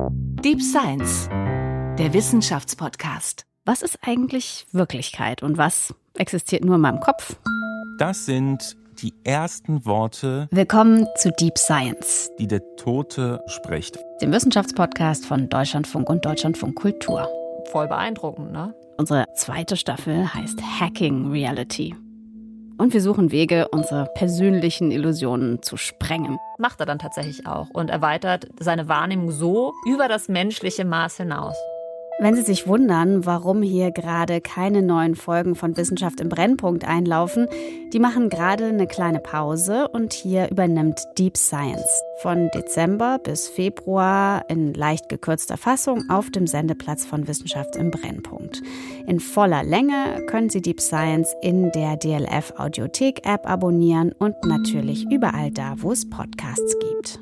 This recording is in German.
Deep Science, der Wissenschaftspodcast. Was ist eigentlich Wirklichkeit und was existiert nur in meinem Kopf? Das sind die ersten Worte, Willkommen zu Deep Science, die der Tote spricht. dem Wissenschaftspodcast von Deutschlandfunk und Deutschlandfunk Kultur. Voll beeindruckend, ne? Unsere zweite Staffel heißt Hacking Reality. Und wir suchen Wege, unsere persönlichen Illusionen zu sprengen. Macht er dann tatsächlich auch und erweitert seine Wahrnehmung so über das menschliche Maß hinaus. Wenn Sie sich wundern, warum hier gerade keine neuen Folgen von Wissenschaft im Brennpunkt einlaufen, die machen gerade eine kleine Pause und hier übernimmt Deep Science. Von Dezember bis Februar in leicht gekürzter Fassung auf dem Sendeplatz von Wissenschaft im Brennpunkt. In voller Länge können Sie Deep Science in der DLF Audiothek App abonnieren und natürlich überall da, wo es Podcasts gibt.